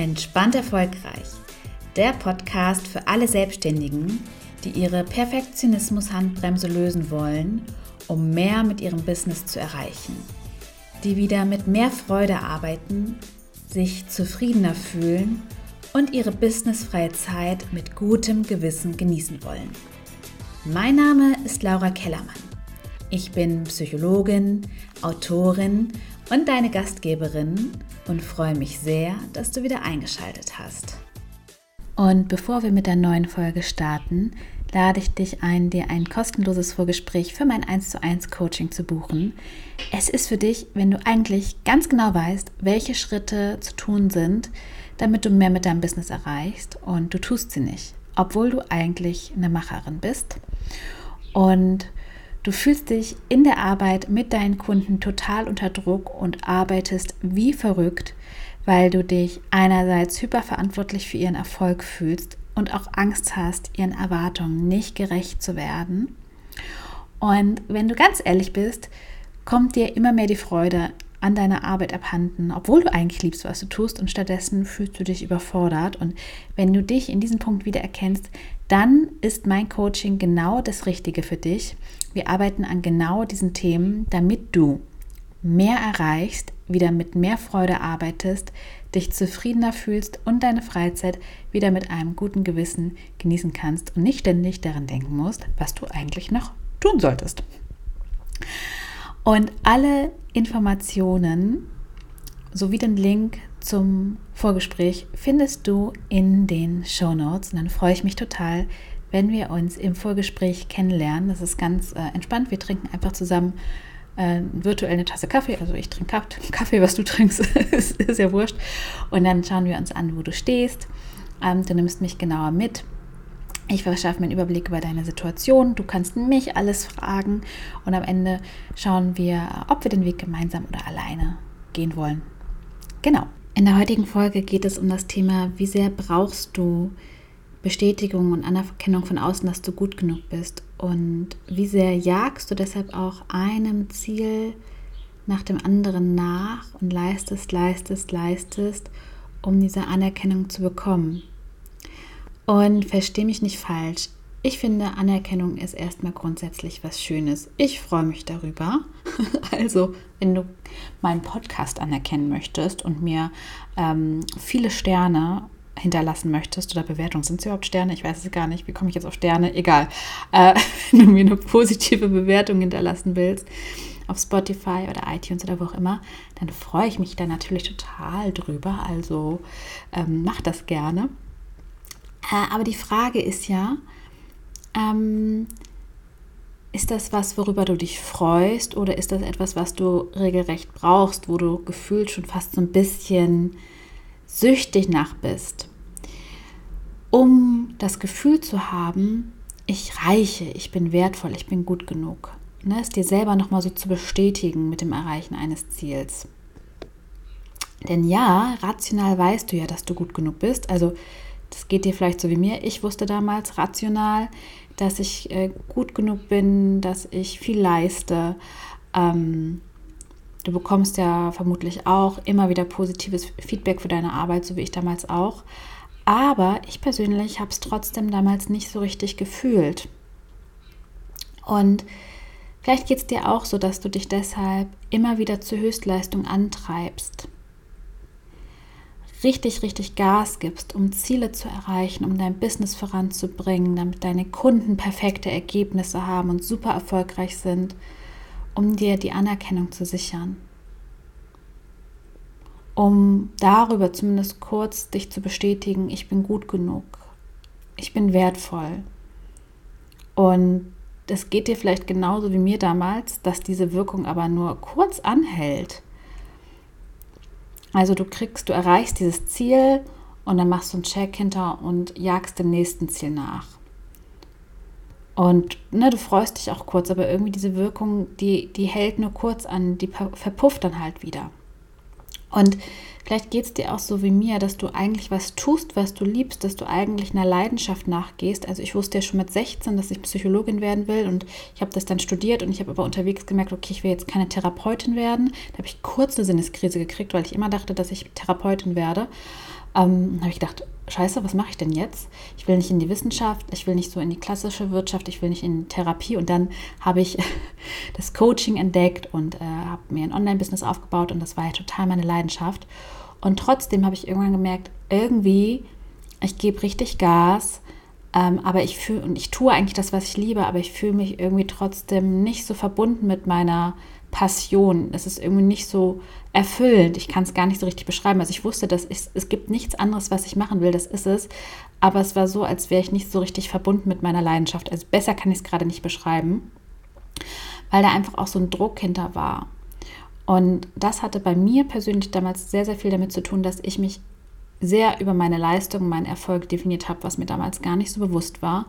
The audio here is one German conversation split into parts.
Entspannt erfolgreich. Der Podcast für alle Selbstständigen, die ihre Perfektionismus-Handbremse lösen wollen, um mehr mit ihrem Business zu erreichen. Die wieder mit mehr Freude arbeiten, sich zufriedener fühlen und ihre businessfreie Zeit mit gutem Gewissen genießen wollen. Mein Name ist Laura Kellermann. Ich bin Psychologin, Autorin und deine Gastgeberin und freue mich sehr, dass du wieder eingeschaltet hast. Und bevor wir mit der neuen Folge starten, lade ich dich ein, dir ein kostenloses Vorgespräch für mein 1 zu 1 Coaching zu buchen. Es ist für dich, wenn du eigentlich ganz genau weißt, welche Schritte zu tun sind, damit du mehr mit deinem Business erreichst und du tust sie nicht, obwohl du eigentlich eine Macherin bist. Und Du fühlst dich in der Arbeit mit deinen Kunden total unter Druck und arbeitest wie verrückt, weil du dich einerseits hyperverantwortlich für ihren Erfolg fühlst und auch Angst hast, ihren Erwartungen nicht gerecht zu werden. Und wenn du ganz ehrlich bist, kommt dir immer mehr die Freude an deiner Arbeit abhanden, obwohl du eigentlich liebst, was du tust und stattdessen fühlst du dich überfordert. Und wenn du dich in diesem Punkt wieder erkennst, dann ist mein Coaching genau das Richtige für dich. Wir arbeiten an genau diesen Themen, damit du mehr erreichst, wieder mit mehr Freude arbeitest, dich zufriedener fühlst und deine Freizeit wieder mit einem guten Gewissen genießen kannst und nicht ständig daran denken musst, was du eigentlich noch tun solltest. Und alle Informationen sowie den Link zum Vorgespräch findest du in den Show Notes. Und dann freue ich mich total, wenn wir uns im Vorgespräch kennenlernen. Das ist ganz äh, entspannt. Wir trinken einfach zusammen äh, virtuell eine Tasse Kaffee. Also ich trinke Kaffee, was du trinkst, ist, ist ja wurscht. Und dann schauen wir uns an, wo du stehst. Ähm, du nimmst mich genauer mit. Ich verschaffe mir einen Überblick über deine Situation. Du kannst mich alles fragen und am Ende schauen wir, ob wir den Weg gemeinsam oder alleine gehen wollen. Genau. In der heutigen Folge geht es um das Thema, wie sehr brauchst du Bestätigung und Anerkennung von außen, dass du gut genug bist und wie sehr jagst du deshalb auch einem Ziel nach dem anderen nach und leistest, leistest, leistest, um diese Anerkennung zu bekommen. Und verstehe mich nicht falsch. Ich finde, Anerkennung ist erstmal grundsätzlich was Schönes. Ich freue mich darüber. Also, wenn du meinen Podcast anerkennen möchtest und mir ähm, viele Sterne hinterlassen möchtest oder Bewertungen, sind es überhaupt Sterne? Ich weiß es gar nicht. Wie komme ich jetzt auf Sterne? Egal. Äh, wenn du mir eine positive Bewertung hinterlassen willst, auf Spotify oder iTunes oder wo auch immer, dann freue ich mich da natürlich total drüber. Also ähm, mach das gerne. Äh, aber die Frage ist ja, ähm, ist das was, worüber du dich freust oder ist das etwas, was du regelrecht brauchst, wo du gefühlt schon fast so ein bisschen süchtig nach bist? Um das Gefühl zu haben, ich reiche, ich bin wertvoll, ich bin gut genug. Ne, es dir selber nochmal so zu bestätigen mit dem Erreichen eines Ziels. Denn ja, rational weißt du ja, dass du gut genug bist. Also das geht dir vielleicht so wie mir. Ich wusste damals rational, dass ich äh, gut genug bin, dass ich viel leiste. Ähm, du bekommst ja vermutlich auch immer wieder positives Feedback für deine Arbeit, so wie ich damals auch. Aber ich persönlich habe es trotzdem damals nicht so richtig gefühlt. Und vielleicht geht es dir auch so, dass du dich deshalb immer wieder zur Höchstleistung antreibst richtig, richtig Gas gibst, um Ziele zu erreichen, um dein Business voranzubringen, damit deine Kunden perfekte Ergebnisse haben und super erfolgreich sind, um dir die Anerkennung zu sichern. Um darüber zumindest kurz dich zu bestätigen, ich bin gut genug, ich bin wertvoll. Und es geht dir vielleicht genauso wie mir damals, dass diese Wirkung aber nur kurz anhält also du kriegst, du erreichst dieses Ziel und dann machst du einen Check hinter und jagst dem nächsten Ziel nach. Und ne, du freust dich auch kurz, aber irgendwie diese Wirkung, die, die hält nur kurz an, die verpufft dann halt wieder. Und vielleicht geht es dir auch so wie mir, dass du eigentlich was tust, was du liebst, dass du eigentlich einer Leidenschaft nachgehst. Also ich wusste ja schon mit 16, dass ich Psychologin werden will und ich habe das dann studiert und ich habe aber unterwegs gemerkt, okay, ich will jetzt keine Therapeutin werden. Da habe ich kurz eine Sinneskrise gekriegt, weil ich immer dachte, dass ich Therapeutin werde. Ähm, habe ich gedacht, scheiße, was mache ich denn jetzt? Ich will nicht in die Wissenschaft, ich will nicht so in die klassische Wirtschaft, ich will nicht in Therapie. Und dann habe ich das Coaching entdeckt und äh, habe mir ein Online-Business aufgebaut und das war ja total meine Leidenschaft. Und trotzdem habe ich irgendwann gemerkt, irgendwie, ich gebe richtig Gas, ähm, aber ich fühle und ich tue eigentlich das, was ich liebe, aber ich fühle mich irgendwie trotzdem nicht so verbunden mit meiner Passion. Es ist irgendwie nicht so erfüllend. Ich kann es gar nicht so richtig beschreiben. Also ich wusste, dass ich, es gibt nichts anderes, was ich machen will. Das ist es. Aber es war so, als wäre ich nicht so richtig verbunden mit meiner Leidenschaft. Also besser kann ich es gerade nicht beschreiben, weil da einfach auch so ein Druck hinter war. Und das hatte bei mir persönlich damals sehr, sehr viel damit zu tun, dass ich mich sehr über meine Leistung, meinen Erfolg definiert habe, was mir damals gar nicht so bewusst war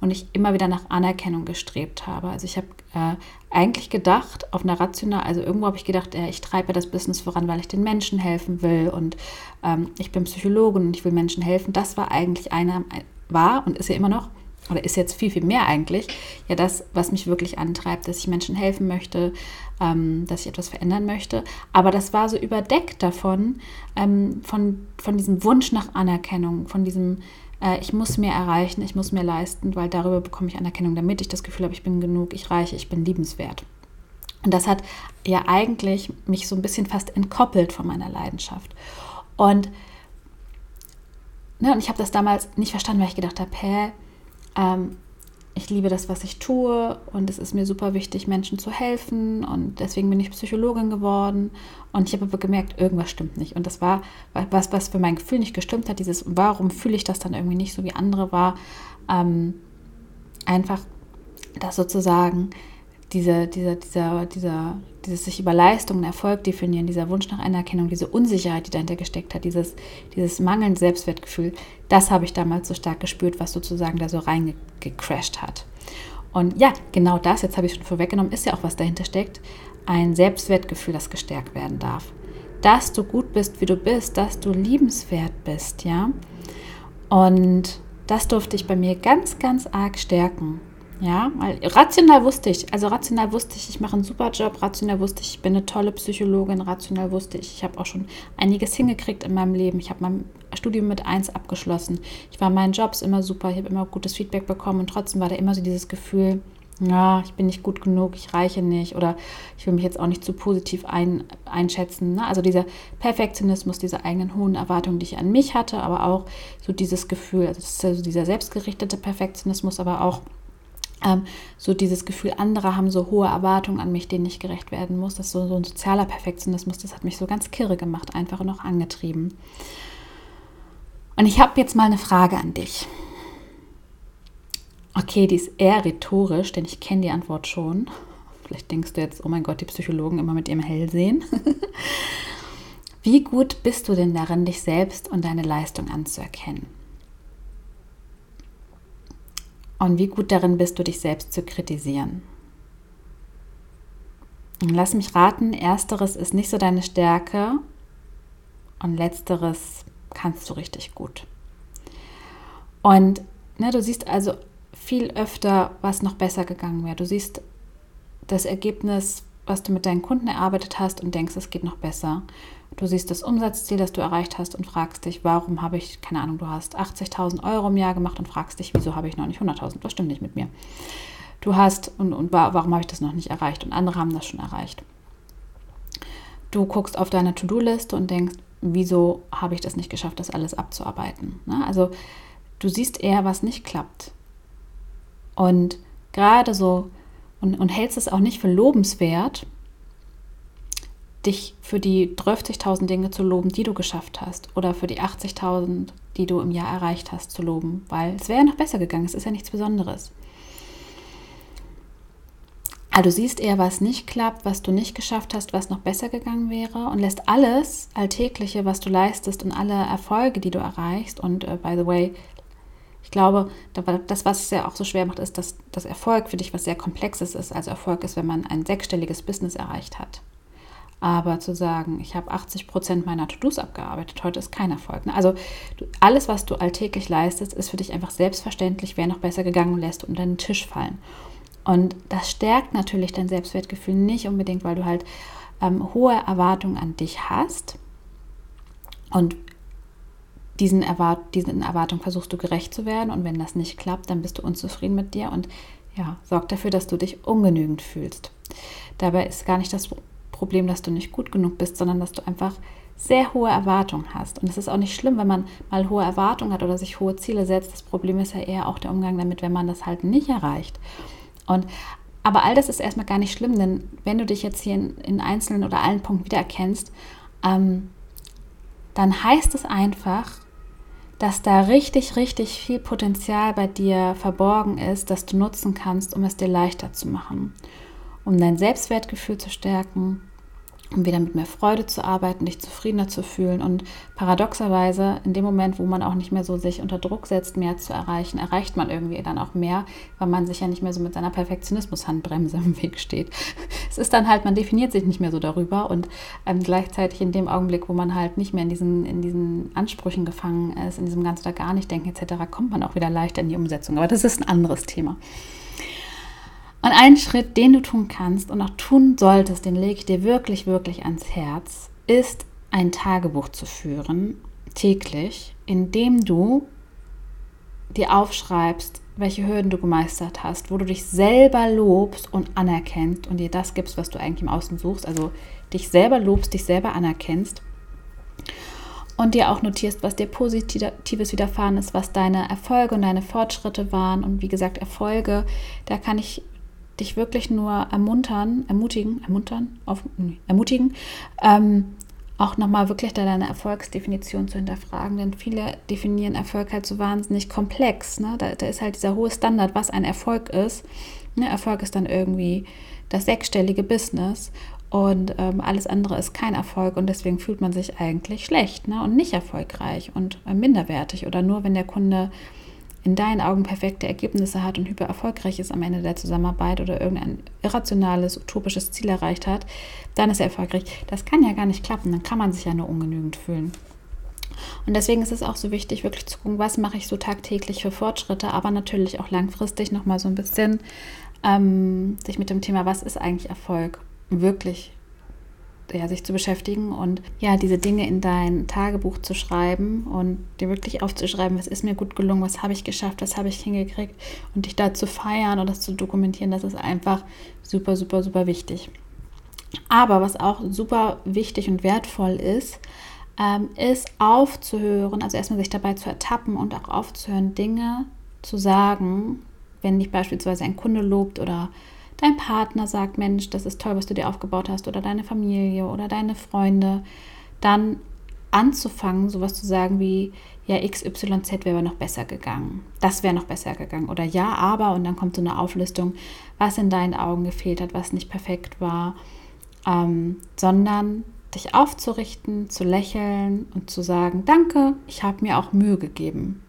und ich immer wieder nach Anerkennung gestrebt habe. Also ich habe äh, eigentlich gedacht, auf einer rational, also irgendwo habe ich gedacht, äh, ich treibe das Business voran, weil ich den Menschen helfen will und ähm, ich bin Psychologin und ich will Menschen helfen. Das war eigentlich einer, war und ist ja immer noch oder ist jetzt viel, viel mehr eigentlich, ja das, was mich wirklich antreibt, dass ich Menschen helfen möchte, ähm, dass ich etwas verändern möchte. Aber das war so überdeckt davon, ähm, von, von diesem Wunsch nach Anerkennung, von diesem, äh, ich muss mehr erreichen, ich muss mehr leisten, weil darüber bekomme ich Anerkennung, damit ich das Gefühl habe, ich bin genug, ich reiche, ich bin liebenswert. Und das hat ja eigentlich mich so ein bisschen fast entkoppelt von meiner Leidenschaft. Und, ne, und ich habe das damals nicht verstanden, weil ich gedacht habe, hä, ähm, ich liebe das, was ich tue und es ist mir super wichtig, Menschen zu helfen und deswegen bin ich Psychologin geworden und ich habe aber gemerkt, irgendwas stimmt nicht. Und das war was, was für mein Gefühl nicht gestimmt hat, dieses, warum fühle ich das dann irgendwie nicht so wie andere war, ähm, einfach das sozusagen diese, dieser, dieser, dieser, dieses sich über Leistung und Erfolg definieren, dieser Wunsch nach Anerkennung, diese Unsicherheit, die dahinter gesteckt hat, dieses, dieses mangelnde Selbstwertgefühl, das habe ich damals so stark gespürt, was sozusagen da so reingecrashed hat. Und ja, genau das, jetzt habe ich schon vorweggenommen, ist ja auch was dahinter steckt, ein Selbstwertgefühl, das gestärkt werden darf. Dass du gut bist, wie du bist, dass du liebenswert bist, ja. Und das durfte ich bei mir ganz, ganz arg stärken. Ja, weil rational wusste ich, also rational wusste ich, ich mache einen super Job, rational wusste ich, ich bin eine tolle Psychologin, rational wusste ich, ich habe auch schon einiges hingekriegt in meinem Leben. Ich habe mein Studium mit 1 abgeschlossen. Ich war in meinen Jobs immer super, ich habe immer gutes Feedback bekommen und trotzdem war da immer so dieses Gefühl, ja, ich bin nicht gut genug, ich reiche nicht oder ich will mich jetzt auch nicht zu positiv ein, einschätzen. Ne? Also dieser Perfektionismus, diese eigenen hohen Erwartungen, die ich an mich hatte, aber auch so dieses Gefühl, also dieser selbstgerichtete Perfektionismus, aber auch ähm, so dieses Gefühl, andere haben so hohe Erwartungen an mich, denen ich gerecht werden muss. Das ist so, so ein sozialer Perfektionismus, das hat mich so ganz kirre gemacht, einfach noch angetrieben. Und ich habe jetzt mal eine Frage an dich. Okay, die ist eher rhetorisch, denn ich kenne die Antwort schon. Vielleicht denkst du jetzt, oh mein Gott, die Psychologen immer mit ihrem Hellsehen. Wie gut bist du denn darin, dich selbst und deine Leistung anzuerkennen? Und wie gut darin bist du, dich selbst zu kritisieren? Und lass mich raten, ersteres ist nicht so deine Stärke und letzteres kannst du richtig gut. Und ne, du siehst also viel öfter, was noch besser gegangen wäre. Du siehst das Ergebnis, was du mit deinen Kunden erarbeitet hast und denkst, es geht noch besser. Du siehst das Umsatzziel, das du erreicht hast und fragst dich, warum habe ich, keine Ahnung, du hast 80.000 Euro im Jahr gemacht und fragst dich, wieso habe ich noch nicht 100.000? Was stimmt nicht mit mir? Du hast, und, und warum habe ich das noch nicht erreicht? Und andere haben das schon erreicht. Du guckst auf deine To-Do-Liste und denkst, wieso habe ich das nicht geschafft, das alles abzuarbeiten? Ne? Also du siehst eher, was nicht klappt. Und gerade so, und, und hältst es auch nicht für lobenswert, dich für die 30.000 Dinge zu loben, die du geschafft hast oder für die 80.000, die du im Jahr erreicht hast, zu loben, weil es wäre ja noch besser gegangen, es ist ja nichts Besonderes. Also du siehst eher, was nicht klappt, was du nicht geschafft hast, was noch besser gegangen wäre und lässt alles Alltägliche, was du leistest und alle Erfolge, die du erreichst und uh, by the way, ich glaube, das, was es ja auch so schwer macht, ist, dass das Erfolg für dich was sehr Komplexes ist. Also Erfolg ist, wenn man ein sechsstelliges Business erreicht hat. Aber zu sagen, ich habe 80 Prozent meiner To-Dos abgearbeitet, heute ist kein Erfolg. Ne? Also du, alles, was du alltäglich leistest, ist für dich einfach selbstverständlich, wäre noch besser gegangen lässt unter den Tisch fallen. Und das stärkt natürlich dein Selbstwertgefühl nicht unbedingt, weil du halt ähm, hohe Erwartungen an dich hast. Und diesen, Erwart diesen Erwartungen versuchst du gerecht zu werden und wenn das nicht klappt, dann bist du unzufrieden mit dir und ja, sorg dafür, dass du dich ungenügend fühlst. Dabei ist gar nicht das Problem, dass du nicht gut genug bist, sondern dass du einfach sehr hohe Erwartungen hast. Und es ist auch nicht schlimm, wenn man mal hohe Erwartungen hat oder sich hohe Ziele setzt. Das Problem ist ja eher auch der Umgang damit, wenn man das halt nicht erreicht. Und aber all das ist erstmal gar nicht schlimm, denn wenn du dich jetzt hier in, in einzelnen oder allen Punkten wiedererkennst, ähm, dann heißt es einfach, dass da richtig, richtig viel Potenzial bei dir verborgen ist, das du nutzen kannst, um es dir leichter zu machen, um dein Selbstwertgefühl zu stärken, um wieder mit mehr Freude zu arbeiten, dich zufriedener zu fühlen. Und paradoxerweise, in dem Moment, wo man auch nicht mehr so sich unter Druck setzt, mehr zu erreichen, erreicht man irgendwie dann auch mehr, weil man sich ja nicht mehr so mit seiner Perfektionismus-Handbremse im Weg steht. Es ist dann halt, man definiert sich nicht mehr so darüber und ähm, gleichzeitig in dem Augenblick, wo man halt nicht mehr in diesen, in diesen Ansprüchen gefangen ist, in diesem ganz oder gar nicht denken etc., kommt man auch wieder leichter in die Umsetzung. Aber das ist ein anderes Thema. Und ein Schritt, den du tun kannst und auch tun solltest, den lege ich dir wirklich, wirklich ans Herz, ist ein Tagebuch zu führen, täglich, in dem du dir aufschreibst, welche Hürden du gemeistert hast, wo du dich selber lobst und anerkennst und dir das gibst, was du eigentlich im Außen suchst, also dich selber lobst, dich selber anerkennst und dir auch notierst, was dir Positives widerfahren ist, was deine Erfolge und deine Fortschritte waren. Und wie gesagt, Erfolge, da kann ich dich wirklich nur ermuntern, ermutigen, ermuntern, auf, nee, ermutigen, ähm, auch nochmal wirklich deine Erfolgsdefinition zu hinterfragen, denn viele definieren Erfolg halt so wahnsinnig komplex. Ne? Da, da ist halt dieser hohe Standard, was ein Erfolg ist. Ne? Erfolg ist dann irgendwie das sechsstellige Business und ähm, alles andere ist kein Erfolg und deswegen fühlt man sich eigentlich schlecht ne? und nicht erfolgreich und äh, minderwertig oder nur wenn der Kunde in deinen Augen perfekte Ergebnisse hat und hyper erfolgreich ist am Ende der Zusammenarbeit oder irgendein irrationales, utopisches Ziel erreicht hat, dann ist er erfolgreich. Das kann ja gar nicht klappen, dann kann man sich ja nur ungenügend fühlen. Und deswegen ist es auch so wichtig, wirklich zu gucken, was mache ich so tagtäglich für Fortschritte, aber natürlich auch langfristig nochmal so ein bisschen ähm, sich mit dem Thema, was ist eigentlich Erfolg, wirklich ja, sich zu beschäftigen und ja, diese Dinge in dein Tagebuch zu schreiben und dir wirklich aufzuschreiben, was ist mir gut gelungen, was habe ich geschafft, was habe ich hingekriegt und dich da zu feiern und das zu dokumentieren, das ist einfach super, super, super wichtig. Aber was auch super wichtig und wertvoll ist, ähm, ist aufzuhören, also erstmal sich dabei zu ertappen und auch aufzuhören, Dinge zu sagen, wenn dich beispielsweise ein Kunde lobt oder dein Partner sagt, Mensch, das ist toll, was du dir aufgebaut hast, oder deine Familie oder deine Freunde, dann anzufangen, sowas zu sagen wie, ja, XYZ wäre noch besser gegangen. Das wäre noch besser gegangen. Oder ja, aber, und dann kommt so eine Auflistung, was in deinen Augen gefehlt hat, was nicht perfekt war, ähm, sondern dich aufzurichten, zu lächeln und zu sagen, danke, ich habe mir auch Mühe gegeben.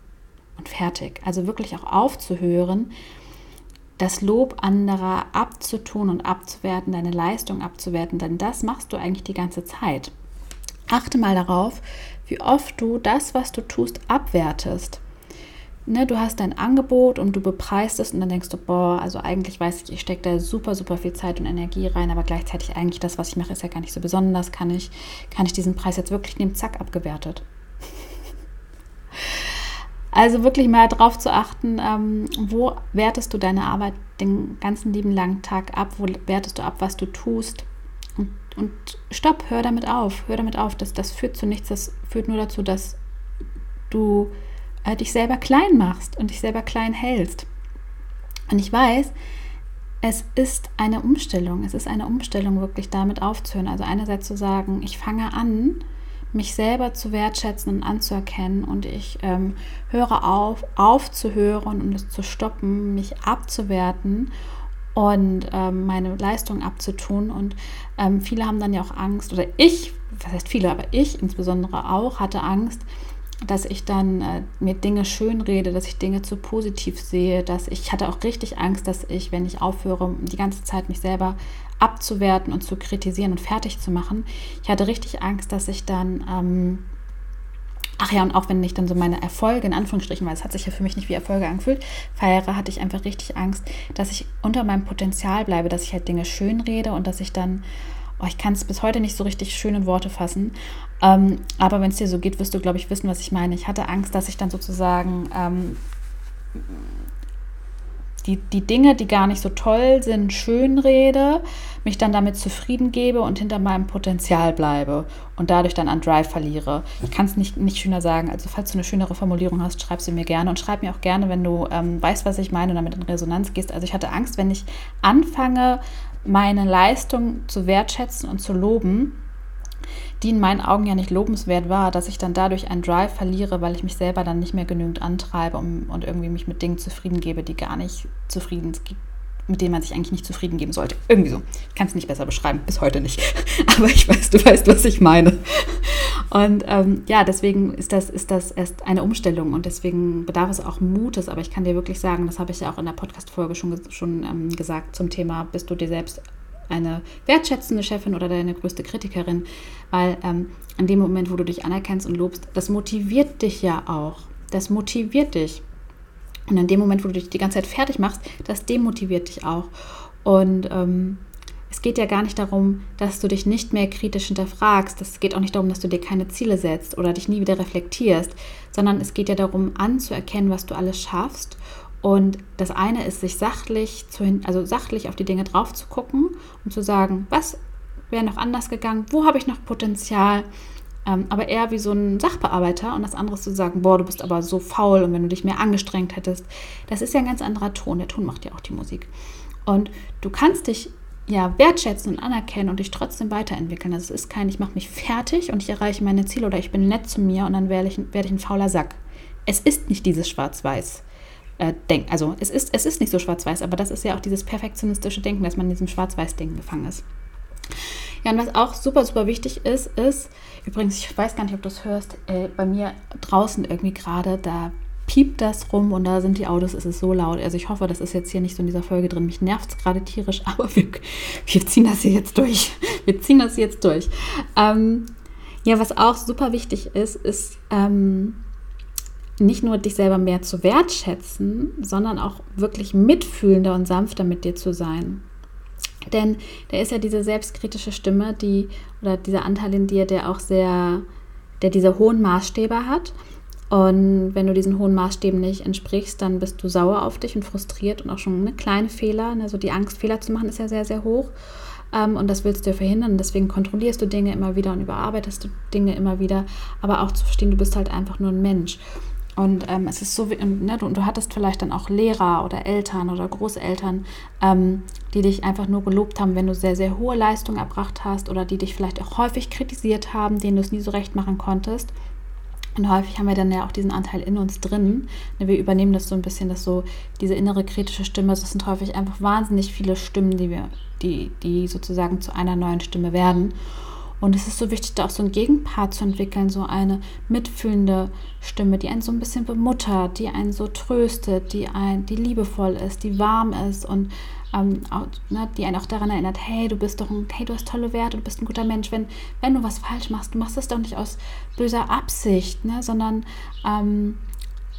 Und fertig. Also wirklich auch aufzuhören, das Lob anderer abzutun und abzuwerten, deine Leistung abzuwerten, denn das machst du eigentlich die ganze Zeit. Achte mal darauf, wie oft du das, was du tust, abwertest. Ne, du hast dein Angebot und du bepreist es und dann denkst du, boah, also eigentlich weiß ich, ich stecke da super, super viel Zeit und Energie rein, aber gleichzeitig eigentlich das, was ich mache, ist ja gar nicht so besonders. Kann ich, kann ich diesen Preis jetzt wirklich nehmen? Zack, abgewertet. Also wirklich mal darauf zu achten, ähm, wo wertest du deine Arbeit den ganzen lieben langen Tag ab, wo wertest du ab, was du tust. Und, und stopp, hör damit auf, hör damit auf. Das, das führt zu nichts, das führt nur dazu, dass du äh, dich selber klein machst und dich selber klein hältst. Und ich weiß, es ist eine Umstellung. Es ist eine Umstellung, wirklich damit aufzuhören. Also einerseits zu sagen, ich fange an, mich selber zu wertschätzen und anzuerkennen und ich ähm, höre auf, aufzuhören und es zu stoppen, mich abzuwerten und ähm, meine Leistung abzutun. Und ähm, viele haben dann ja auch Angst, oder ich, was heißt viele, aber ich insbesondere auch, hatte Angst, dass ich dann äh, mir Dinge schön rede, dass ich Dinge zu positiv sehe, dass ich hatte auch richtig Angst, dass ich, wenn ich aufhöre, die ganze Zeit mich selber abzuwerten und zu kritisieren und fertig zu machen. Ich hatte richtig Angst, dass ich dann, ähm, ach ja, und auch wenn ich dann so meine Erfolge, in Anführungsstrichen, weil es hat sich ja für mich nicht wie Erfolge angefühlt, feiere, hatte ich einfach richtig Angst, dass ich unter meinem Potenzial bleibe, dass ich halt Dinge schön rede und dass ich dann oh, ich kann es bis heute nicht so richtig schön in Worte fassen. Ähm, aber wenn es dir so geht, wirst du, glaube ich, wissen, was ich meine. Ich hatte Angst, dass ich dann sozusagen ähm, die, die Dinge, die gar nicht so toll sind, schön rede, mich dann damit zufrieden gebe und hinter meinem Potenzial bleibe und dadurch dann an Drive verliere. Ich kann es nicht, nicht schöner sagen. Also falls du eine schönere Formulierung hast, schreib sie mir gerne und schreib mir auch gerne, wenn du ähm, weißt, was ich meine und damit in Resonanz gehst. Also ich hatte Angst, wenn ich anfange, meine Leistung zu wertschätzen und zu loben, die in meinen Augen ja nicht lobenswert war, dass ich dann dadurch einen Drive verliere, weil ich mich selber dann nicht mehr genügend antreibe um, und irgendwie mich mit Dingen zufrieden gebe, die gar nicht zufrieden mit denen man sich eigentlich nicht zufrieden geben sollte. Irgendwie so. Ich kann es nicht besser beschreiben, bis heute nicht. Aber ich weiß, du weißt, was ich meine. Und ähm, ja, deswegen ist das, ist das erst eine Umstellung und deswegen bedarf es auch Mutes. Aber ich kann dir wirklich sagen, das habe ich ja auch in der Podcast-Folge schon, schon ähm, gesagt zum Thema, bist du dir selbst eine wertschätzende Chefin oder deine größte Kritikerin, weil ähm, in dem Moment, wo du dich anerkennst und lobst, das motiviert dich ja auch. Das motiviert dich. Und in dem Moment, wo du dich die ganze Zeit fertig machst, das demotiviert dich auch. Und ähm, es geht ja gar nicht darum, dass du dich nicht mehr kritisch hinterfragst. Es geht auch nicht darum, dass du dir keine Ziele setzt oder dich nie wieder reflektierst, sondern es geht ja darum, anzuerkennen, was du alles schaffst und das eine ist, sich sachlich, zu, also sachlich auf die Dinge drauf zu gucken und zu sagen, was wäre noch anders gegangen, wo habe ich noch Potenzial, ähm, aber eher wie so ein Sachbearbeiter und das andere ist zu sagen, boah, du bist aber so faul und wenn du dich mehr angestrengt hättest, das ist ja ein ganz anderer Ton. Der Ton macht ja auch die Musik. Und du kannst dich ja wertschätzen und anerkennen und dich trotzdem weiterentwickeln. Also es ist kein, ich mache mich fertig und ich erreiche meine Ziele oder ich bin nett zu mir und dann werde ich, werde ich ein fauler Sack. Es ist nicht dieses Schwarz-Weiß äh, denken. Also es ist, es ist nicht so schwarz-weiß, aber das ist ja auch dieses perfektionistische Denken, dass man in diesem Schwarz-Weiß-Denken gefangen ist. Ja, und was auch super, super wichtig ist, ist, übrigens, ich weiß gar nicht, ob du es hörst, äh, bei mir draußen irgendwie gerade, da piept das rum und da sind die Autos, es ist so laut. Also ich hoffe, das ist jetzt hier nicht so in dieser Folge drin. Mich nervt es gerade tierisch, aber wir, wir ziehen das hier jetzt durch. Wir ziehen das jetzt durch. Ähm, ja, was auch super wichtig ist, ist, ähm, nicht nur dich selber mehr zu wertschätzen, sondern auch wirklich mitfühlender und sanfter mit dir zu sein. Denn da ist ja diese selbstkritische Stimme, die oder dieser Anteil in dir, der auch sehr, der diese hohen Maßstäbe hat. Und wenn du diesen hohen Maßstäben nicht entsprichst, dann bist du sauer auf dich und frustriert und auch schon eine kleine Fehler. Also die Angst, Fehler zu machen, ist ja sehr, sehr hoch. Ähm, und das willst du ja verhindern. Deswegen kontrollierst du Dinge immer wieder und überarbeitest du Dinge immer wieder. Aber auch zu verstehen, du bist halt einfach nur ein Mensch. Und ähm, es ist so, wie, ne, du, du, hattest vielleicht dann auch Lehrer oder Eltern oder Großeltern, ähm, die dich einfach nur gelobt haben, wenn du sehr, sehr hohe Leistungen erbracht hast oder die dich vielleicht auch häufig kritisiert haben, denen du es nie so recht machen konntest. Und häufig haben wir dann ja auch diesen Anteil in uns drin. Ne, wir übernehmen das so ein bisschen, dass so diese innere kritische Stimme, das sind häufig einfach wahnsinnig viele Stimmen, die wir, die, die sozusagen zu einer neuen Stimme werden. Und es ist so wichtig, da auch so einen Gegenpart zu entwickeln, so eine mitfühlende Stimme, die einen so ein bisschen bemuttert, die einen so tröstet, die, ein, die liebevoll ist, die warm ist und ähm, auch, ne, die einen auch daran erinnert, hey, du bist doch ein, hey, du hast tolle Werte, du bist ein guter Mensch. Wenn, wenn du was falsch machst, du machst das doch nicht aus böser Absicht, ne, sondern ähm,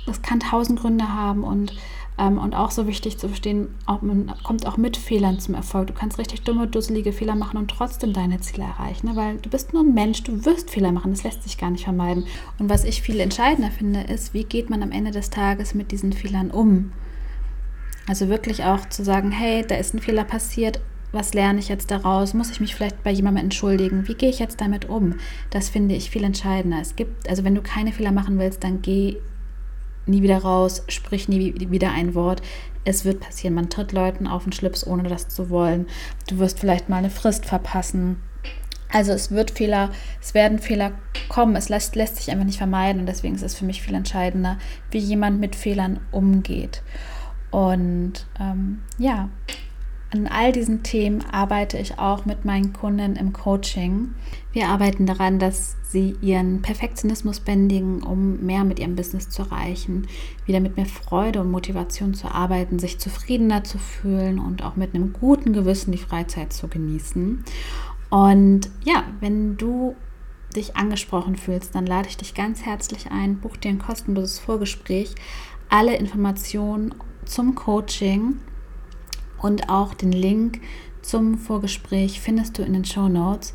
das kann tausend Gründe haben und ähm, und auch so wichtig zu verstehen, auch, man kommt auch mit Fehlern zum Erfolg. Du kannst richtig dumme, dusselige Fehler machen und trotzdem deine Ziele erreichen. Ne? Weil du bist nur ein Mensch, du wirst Fehler machen, das lässt sich gar nicht vermeiden. Und was ich viel entscheidender finde, ist, wie geht man am Ende des Tages mit diesen Fehlern um? Also wirklich auch zu sagen, hey, da ist ein Fehler passiert, was lerne ich jetzt daraus? Muss ich mich vielleicht bei jemandem entschuldigen? Wie gehe ich jetzt damit um? Das finde ich viel entscheidender. Es gibt, also wenn du keine Fehler machen willst, dann geh nie wieder raus, sprich nie wieder ein Wort. Es wird passieren. Man tritt Leuten auf den Schlips, ohne das zu wollen. Du wirst vielleicht mal eine Frist verpassen. Also es wird Fehler, es werden Fehler kommen. Es lässt, lässt sich einfach nicht vermeiden und deswegen ist es für mich viel entscheidender, wie jemand mit Fehlern umgeht. Und ähm, ja, an all diesen Themen arbeite ich auch mit meinen Kunden im Coaching. Wir arbeiten daran, dass sie ihren Perfektionismus bändigen, um mehr mit ihrem Business zu erreichen, wieder mit mehr Freude und Motivation zu arbeiten, sich zufriedener zu fühlen und auch mit einem guten Gewissen die Freizeit zu genießen. Und ja, wenn du dich angesprochen fühlst, dann lade ich dich ganz herzlich ein, buch dir ein kostenloses Vorgespräch. Alle Informationen zum Coaching und auch den Link zum Vorgespräch findest du in den Show Notes.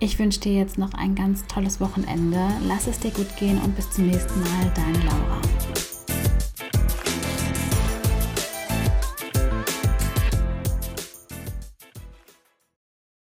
Ich wünsche dir jetzt noch ein ganz tolles Wochenende. Lass es dir gut gehen und bis zum nächsten Mal, deine Laura.